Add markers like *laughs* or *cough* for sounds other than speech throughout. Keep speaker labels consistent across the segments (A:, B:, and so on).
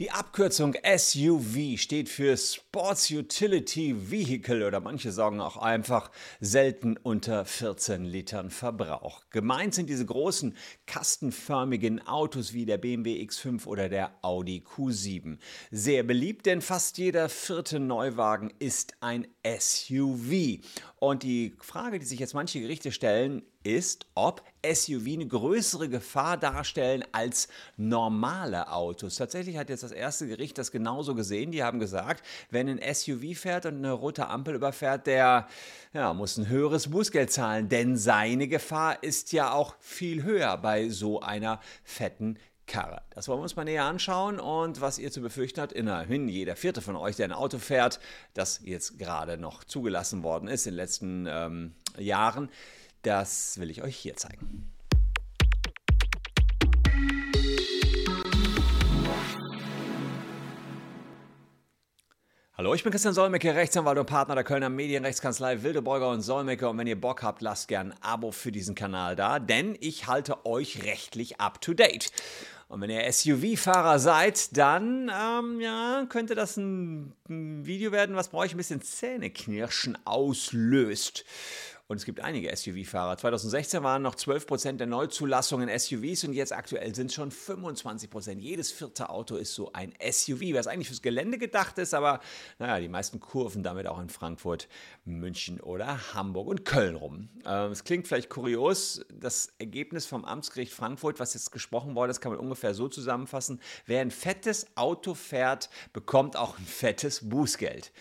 A: Die Abkürzung SUV steht für Sports Utility Vehicle oder manche sagen auch einfach selten unter 14 Litern Verbrauch. Gemeint sind diese großen kastenförmigen Autos wie der BMW X5 oder der Audi Q7. Sehr beliebt, denn fast jeder vierte Neuwagen ist ein SUV. Und die Frage, die sich jetzt manche Gerichte stellen, ist, ob SUV eine größere Gefahr darstellen als normale Autos. Tatsächlich hat jetzt das erste Gericht das genauso gesehen. Die haben gesagt, wenn ein SUV fährt und eine rote Ampel überfährt, der ja, muss ein höheres Bußgeld zahlen, denn seine Gefahr ist ja auch viel höher bei so einer fetten Karre. Das wollen wir uns mal näher anschauen und was ihr zu befürchten habt, immerhin jeder vierte von euch, der ein Auto fährt, das jetzt gerade noch zugelassen worden ist in den letzten ähm, Jahren, das will ich euch hier zeigen. Hallo, ich bin Christian Solmecke, Rechtsanwalt und Partner der Kölner Medienrechtskanzlei Wildeborger und Solmecke. Und wenn ihr Bock habt, lasst gerne ein Abo für diesen Kanal da, denn ich halte euch rechtlich up to date. Und wenn ihr SUV-Fahrer seid, dann ähm, ja, könnte das ein Video werden, was bei euch ein bisschen Zähneknirschen auslöst. Und es gibt einige SUV-Fahrer. 2016 waren noch 12% der Neuzulassungen SUVs und jetzt aktuell sind es schon 25%. Jedes vierte Auto ist so ein SUV, was eigentlich fürs Gelände gedacht ist, aber naja, die meisten kurven damit auch in Frankfurt, München oder Hamburg und Köln rum. Ähm, es klingt vielleicht kurios, das Ergebnis vom Amtsgericht Frankfurt, was jetzt gesprochen wurde, das kann man ungefähr so zusammenfassen. Wer ein fettes Auto fährt, bekommt auch ein fettes Bußgeld.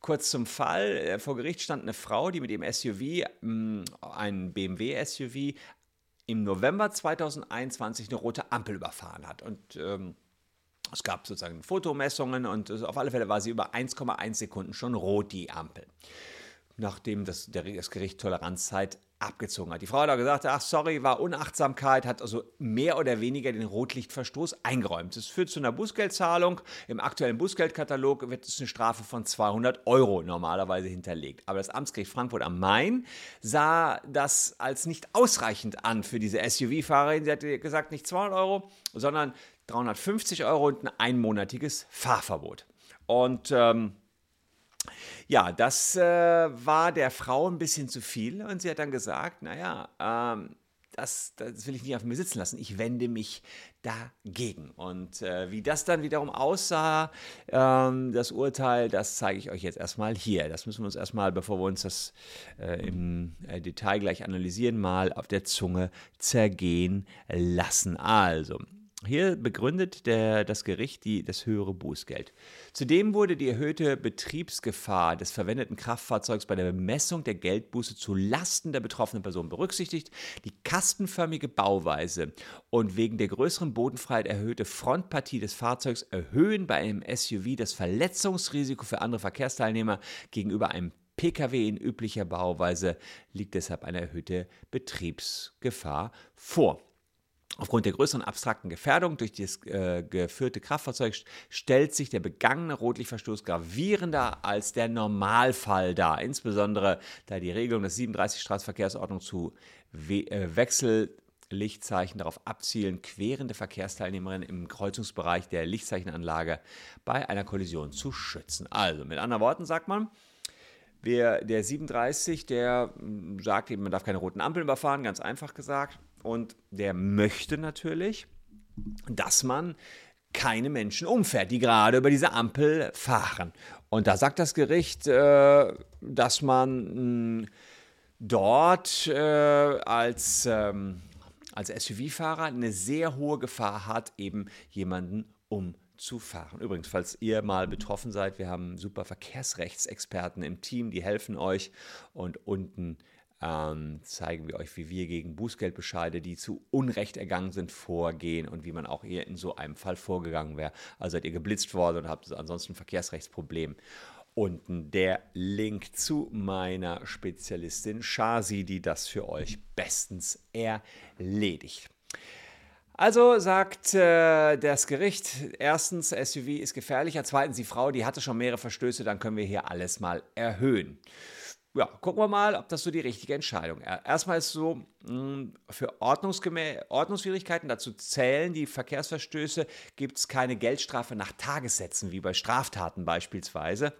A: Kurz zum Fall, äh, vor Gericht stand eine Frau, die mit ihrem SUV, mm, ein BMW SUV, im November 2021 eine rote Ampel überfahren hat. Und ähm, es gab sozusagen Fotomessungen und auf alle Fälle war sie über 1,1 Sekunden schon rot, die Ampel. Nachdem das, der, das Gericht Toleranzzeit abgezogen hat. Die Frau hat auch gesagt, ach sorry, war Unachtsamkeit, hat also mehr oder weniger den Rotlichtverstoß eingeräumt. Das führt zu einer Bußgeldzahlung. Im aktuellen Bußgeldkatalog wird es eine Strafe von 200 Euro normalerweise hinterlegt. Aber das Amtsgericht Frankfurt am Main sah das als nicht ausreichend an für diese SUV-Fahrerin. Sie hat gesagt, nicht 200 Euro, sondern 350 Euro und ein einmonatiges Fahrverbot. Und ähm, ja, das äh, war der Frau ein bisschen zu viel und sie hat dann gesagt, naja, ähm, das, das will ich nicht auf mir sitzen lassen. Ich wende mich dagegen. Und äh, wie das dann wiederum aussah, ähm, das Urteil, das zeige ich euch jetzt erstmal hier. Das müssen wir uns erstmal, bevor wir uns das äh, im äh, Detail gleich analysieren, mal auf der Zunge zergehen lassen. Also, hier begründet der, das Gericht die, das höhere Bußgeld. Zudem wurde die erhöhte Betriebsgefahr des verwendeten Kraftfahrzeugs bei der Bemessung der Geldbuße zu Lasten der betroffenen Person berücksichtigt. Die kastenförmige Bauweise und wegen der größeren Bodenfreiheit erhöhte Frontpartie des Fahrzeugs erhöhen bei einem SUV das Verletzungsrisiko für andere Verkehrsteilnehmer gegenüber einem Pkw in üblicher Bauweise liegt deshalb eine erhöhte Betriebsgefahr vor. Aufgrund der größeren abstrakten Gefährdung durch das äh, geführte Kraftfahrzeug stellt sich der begangene Rotlichtverstoß gravierender als der Normalfall dar, insbesondere da die Regelung des 37 Straßenverkehrsordnung zu We äh, Wechsellichtzeichen darauf abzielen, querende Verkehrsteilnehmerinnen im Kreuzungsbereich der Lichtzeichenanlage bei einer Kollision zu schützen. Also mit anderen Worten sagt man, Wer, der 37, der hm, sagt eben, man darf keine roten Ampeln überfahren, ganz einfach gesagt. Und der möchte natürlich, dass man keine Menschen umfährt, die gerade über diese Ampel fahren. Und da sagt das Gericht, äh, dass man mh, dort äh, als, ähm, als SUV-Fahrer eine sehr hohe Gefahr hat, eben jemanden umzufahren. Übrigens, falls ihr mal betroffen seid, wir haben super Verkehrsrechtsexperten im Team, die helfen euch. Und unten ähm, zeigen wir euch, wie wir gegen Bußgeldbescheide, die zu Unrecht ergangen sind, vorgehen und wie man auch eher in so einem Fall vorgegangen wäre. Also seid ihr geblitzt worden und habt ansonsten ein Verkehrsrechtsproblem. Unten der Link zu meiner Spezialistin Shasi, die das für euch bestens erledigt. Also sagt äh, das Gericht, erstens, SUV ist gefährlicher, zweitens, die Frau, die hatte schon mehrere Verstöße, dann können wir hier alles mal erhöhen. Ja, gucken wir mal, ob das so die richtige Entscheidung ist. Erstmal ist es so, hm, für Ordnungsschwierigkeiten, dazu zählen die Verkehrsverstöße, gibt es keine Geldstrafe nach Tagessätzen, wie bei Straftaten beispielsweise.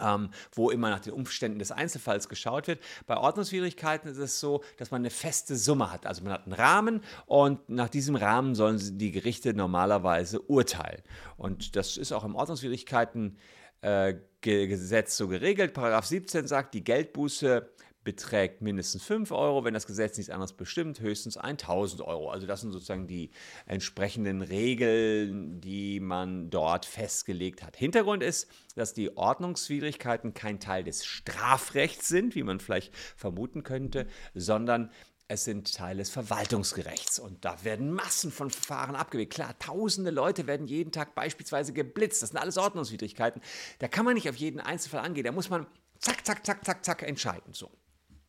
A: Ähm, wo immer nach den Umständen des Einzelfalls geschaut wird. Bei Ordnungswidrigkeiten ist es so, dass man eine feste Summe hat. Also man hat einen Rahmen und nach diesem Rahmen sollen die Gerichte normalerweise urteilen. Und das ist auch im Ordnungswidrigkeiten äh, Gesetz so geregelt. Paragraph 17 sagt, die Geldbuße beträgt mindestens 5 Euro, wenn das Gesetz nichts anderes bestimmt, höchstens 1000 Euro. Also das sind sozusagen die entsprechenden Regeln, die man dort festgelegt hat. Hintergrund ist, dass die Ordnungswidrigkeiten kein Teil des Strafrechts sind, wie man vielleicht vermuten könnte, sondern es sind Teil des Verwaltungsgerechts und da werden Massen von Verfahren abgewickelt. Klar, tausende Leute werden jeden Tag beispielsweise geblitzt. Das sind alles Ordnungswidrigkeiten. Da kann man nicht auf jeden Einzelfall angehen. Da muss man zack, zack, zack, zack, zack entscheiden. So.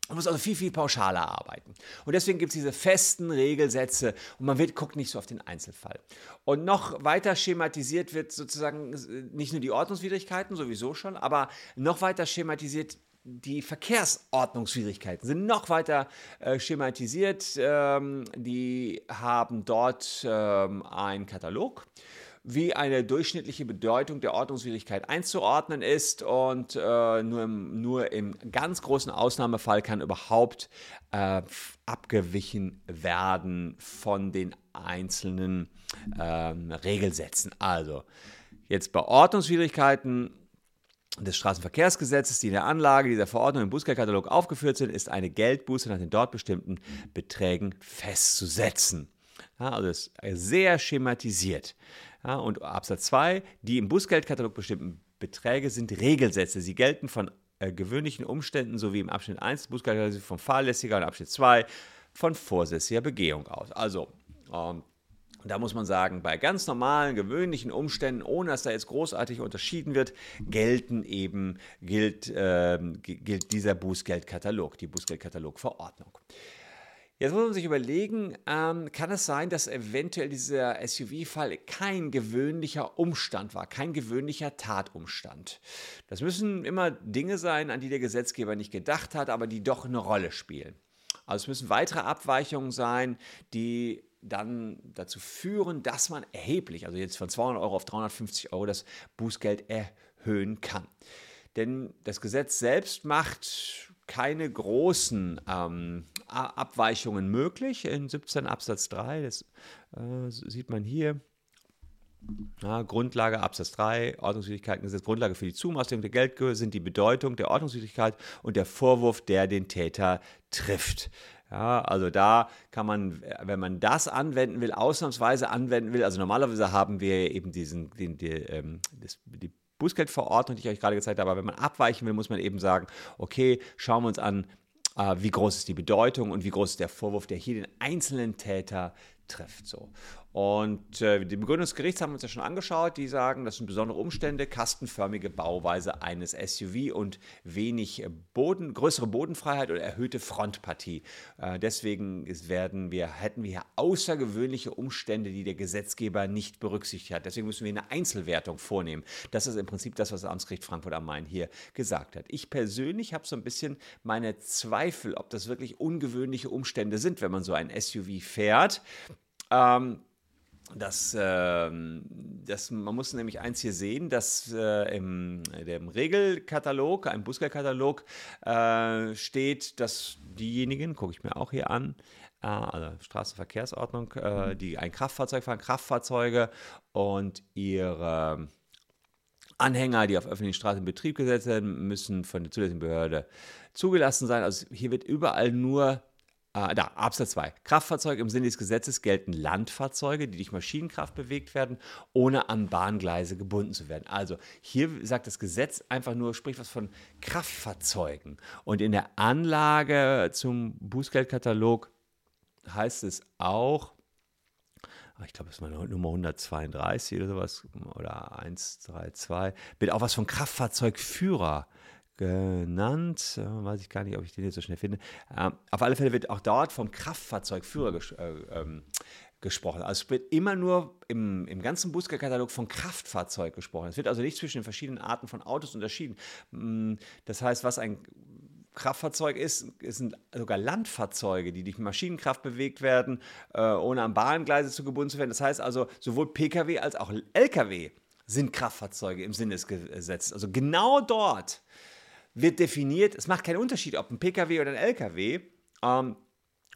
A: Man muss also viel, viel pauschaler arbeiten. Und deswegen gibt es diese festen Regelsätze und man wird, guckt nicht so auf den Einzelfall. Und noch weiter schematisiert wird sozusagen nicht nur die Ordnungswidrigkeiten, sowieso schon, aber noch weiter schematisiert die Verkehrsordnungsschwierigkeiten sind noch weiter äh, schematisiert. Ähm, die haben dort ähm, einen Katalog, wie eine durchschnittliche Bedeutung der Ordnungswidrigkeit einzuordnen ist. Und äh, nur, im, nur im ganz großen Ausnahmefall kann überhaupt äh, abgewichen werden von den einzelnen ähm, Regelsätzen. Also jetzt bei Ordnungswidrigkeiten des Straßenverkehrsgesetzes, die in der Anlage dieser Verordnung im Bußgeldkatalog aufgeführt sind, ist eine Geldbuße nach den dort bestimmten Beträgen festzusetzen. Ja, also ist sehr schematisiert. Ja, und Absatz 2, die im Bußgeldkatalog bestimmten Beträge sind Regelsätze. Sie gelten von äh, gewöhnlichen Umständen sowie im Abschnitt 1 des Bußgeldkatalogs von fahrlässiger und Abschnitt 2 von vorsätzlicher Begehung aus. Also ähm, da muss man sagen, bei ganz normalen, gewöhnlichen Umständen, ohne dass da jetzt großartig unterschieden wird, gelten eben, gilt, äh, gilt dieser Bußgeldkatalog, die Bußgeldkatalogverordnung. Jetzt muss man sich überlegen, ähm, kann es sein, dass eventuell dieser SUV-Fall kein gewöhnlicher Umstand war, kein gewöhnlicher Tatumstand? Das müssen immer Dinge sein, an die der Gesetzgeber nicht gedacht hat, aber die doch eine Rolle spielen. Also es müssen weitere Abweichungen sein, die dann dazu führen, dass man erheblich, also jetzt von 200 Euro auf 350 Euro, das Bußgeld erhöhen kann. Denn das Gesetz selbst macht keine großen ähm, Abweichungen möglich. In 17 Absatz 3, das äh, sieht man hier. Ja, Grundlage Absatz 3, Ordnungswidrigkeitengesetz, Grundlage für die Zumaßung der Geldhöhe sind die Bedeutung der Ordnungswidrigkeit und der Vorwurf, der den Täter trifft. Ja, also da kann man, wenn man das anwenden will, ausnahmsweise anwenden will, also normalerweise haben wir eben diesen, den, die, ähm, das, die Bußgeldverordnung, die ich euch gerade gezeigt habe, aber wenn man abweichen will, muss man eben sagen, okay, schauen wir uns an, äh, wie groß ist die Bedeutung und wie groß ist der Vorwurf, der hier den einzelnen Täter trifft. So. Und äh, die Begründung des Gerichts haben wir uns ja schon angeschaut. Die sagen, das sind besondere Umstände, kastenförmige Bauweise eines SUV und wenig Boden, größere Bodenfreiheit oder erhöhte Frontpartie. Äh, deswegen werden wir, hätten wir hier außergewöhnliche Umstände, die der Gesetzgeber nicht berücksichtigt hat. Deswegen müssen wir eine Einzelwertung vornehmen. Das ist im Prinzip das, was das Amtsgericht Frankfurt am Main hier gesagt hat. Ich persönlich habe so ein bisschen meine Zweifel, ob das wirklich ungewöhnliche Umstände sind, wenn man so ein SUV fährt. Ähm, das, äh, das, man muss nämlich eins hier sehen, dass äh, im, im, Regelkatalog, im Bußgeldkatalog, äh, steht, dass diejenigen, gucke ich mir auch hier an, äh, also Straßenverkehrsordnung, äh, die ein Kraftfahrzeug fahren, Kraftfahrzeuge und ihre Anhänger, die auf öffentlichen Straßen in Betrieb gesetzt werden, müssen von der zulässigen Behörde zugelassen sein. Also hier wird überall nur äh, da, Absatz 2. Kraftfahrzeuge im Sinne des Gesetzes gelten Landfahrzeuge, die durch Maschinenkraft bewegt werden, ohne an Bahngleise gebunden zu werden. Also hier sagt das Gesetz einfach nur, spricht was von Kraftfahrzeugen. Und in der Anlage zum Bußgeldkatalog heißt es auch, ah, ich glaube, es war Nummer 132 oder sowas, oder 132, wird auch was von Kraftfahrzeugführer genannt. Äh, weiß ich gar nicht, ob ich den jetzt so schnell finde. Ähm, auf alle Fälle wird auch dort vom Kraftfahrzeugführer ges äh, ähm, gesprochen. Also es wird immer nur im, im ganzen Bußgeldkatalog von Kraftfahrzeug gesprochen. Es wird also nicht zwischen den verschiedenen Arten von Autos unterschieden. Mm, das heißt, was ein Kraftfahrzeug ist, sind sogar Landfahrzeuge, die durch Maschinenkraft bewegt werden, äh, ohne an Bahngleise zu gebunden zu werden. Das heißt also, sowohl Pkw als auch Lkw sind Kraftfahrzeuge im Sinne des Gesetzes. Also genau dort wird definiert, es macht keinen Unterschied, ob ein Pkw oder ein Lkw. Ähm,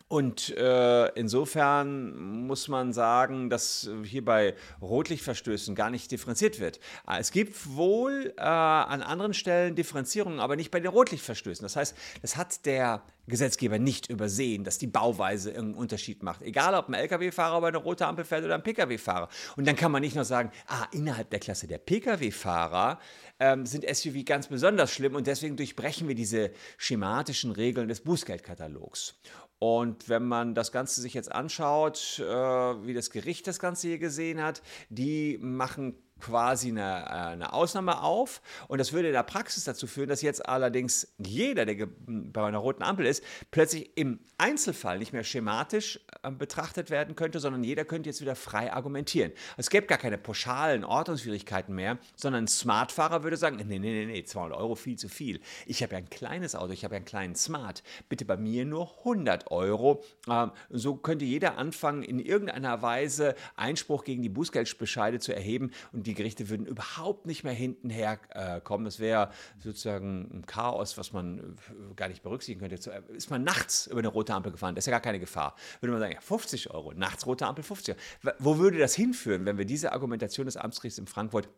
A: und äh, insofern muss man sagen, dass hier bei Rotlichtverstößen gar nicht differenziert wird. Ah, es gibt wohl äh, an anderen Stellen Differenzierungen, aber nicht bei den Rotlichtverstößen. Das heißt, das hat der Gesetzgeber nicht übersehen, dass die Bauweise irgendeinen Unterschied macht. Egal, ob ein Lkw-Fahrer über eine rote Ampel fährt oder ein Pkw-Fahrer. Und dann kann man nicht nur sagen, ah, innerhalb der Klasse der Pkw-Fahrer ähm, sind SUV ganz besonders schlimm und deswegen durchbrechen wir diese schematischen Regeln des Bußgeldkatalogs. Und wenn man das Ganze sich jetzt anschaut, äh, wie das Gericht das Ganze hier gesehen hat, die machen quasi eine, äh, eine, Ausnahme auf. Und das würde in der Praxis dazu führen, dass jetzt allerdings jeder, der bei einer roten Ampel ist, plötzlich im Einzelfall nicht mehr schematisch äh, betrachtet werden könnte, sondern jeder könnte jetzt wieder frei argumentieren. Es gäbe gar keine pauschalen Ordnungsschwierigkeiten mehr, sondern ein Smartfahrer würde sagen, nee, nee, nee, nee, 200 Euro viel zu viel. Ich habe ja ein kleines Auto, ich habe ja einen kleinen Smart. Bitte bei mir nur 100 Euro. Ähm, so könnte jeder anfangen, in irgendeiner Weise Einspruch gegen die Bußgeldbescheide zu erheben und die Gerichte würden überhaupt nicht mehr hintenher äh, kommen. Das wäre sozusagen ein Chaos, was man äh, gar nicht berücksichtigen könnte. Äh, ist man nachts über eine rote Ampel gefahren, das ist ja gar keine Gefahr. Würde man sagen, ja, 50 Euro, nachts rote Ampel 50 Euro. Wo würde das hinführen, wenn wir diese Argumentation des Amtsgerichts in Frankfurt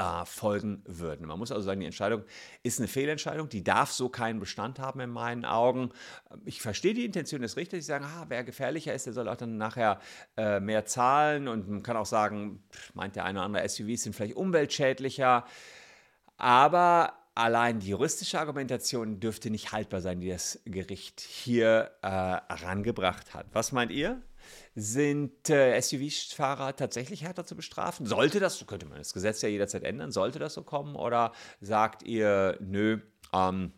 A: äh, folgen würden. Man muss also sagen, die Entscheidung ist eine Fehlentscheidung, die darf so keinen Bestand haben in meinen Augen. Ich verstehe die Intention des Richters, die sagen, ah, wer gefährlicher ist, der soll auch dann nachher äh, mehr zahlen und man kann auch sagen, meint der eine oder andere, SUVs sind vielleicht umweltschädlicher, aber allein die juristische Argumentation dürfte nicht haltbar sein, die das Gericht hier äh, herangebracht hat. Was meint ihr? Sind äh, SUV-Fahrer tatsächlich härter zu bestrafen? Sollte das, könnte man das Gesetz ja jederzeit ändern, sollte das so kommen? Oder sagt ihr, nö, ähm,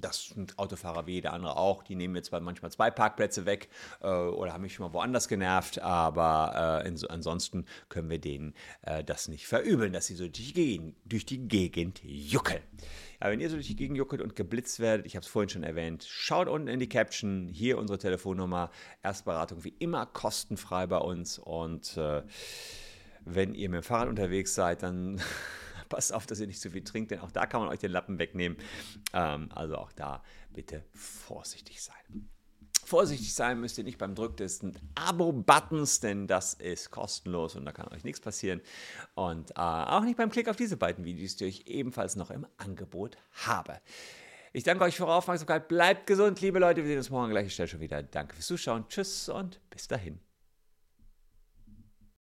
A: das sind Autofahrer wie jeder andere auch. Die nehmen mir zwar manchmal zwei Parkplätze weg äh, oder haben mich schon mal woanders genervt, aber äh, in, ansonsten können wir denen äh, das nicht verübeln, dass sie so durch die Gegend, durch die Gegend juckeln. Ja, wenn ihr so durch die Gegend juckelt und geblitzt werdet, ich habe es vorhin schon erwähnt, schaut unten in die Caption, hier unsere Telefonnummer, Erstberatung wie immer kostenfrei bei uns und äh, wenn ihr mit dem Fahrrad unterwegs seid, dann *laughs* *laughs* passt auf, dass ihr nicht zu viel trinkt, denn auch da kann man euch den Lappen wegnehmen. Ähm, also auch da bitte vorsichtig sein. Vorsichtig sein müsst ihr nicht beim Drück des Abo-Buttons, denn das ist kostenlos und da kann euch nichts passieren. Und äh, auch nicht beim Klick auf diese beiden Videos, die ich ebenfalls noch im Angebot habe. Ich danke euch für eure Aufmerksamkeit. Bleibt gesund, liebe Leute. Wir sehen uns morgen an gleicher Stelle schon wieder. Danke fürs Zuschauen. Tschüss und bis dahin.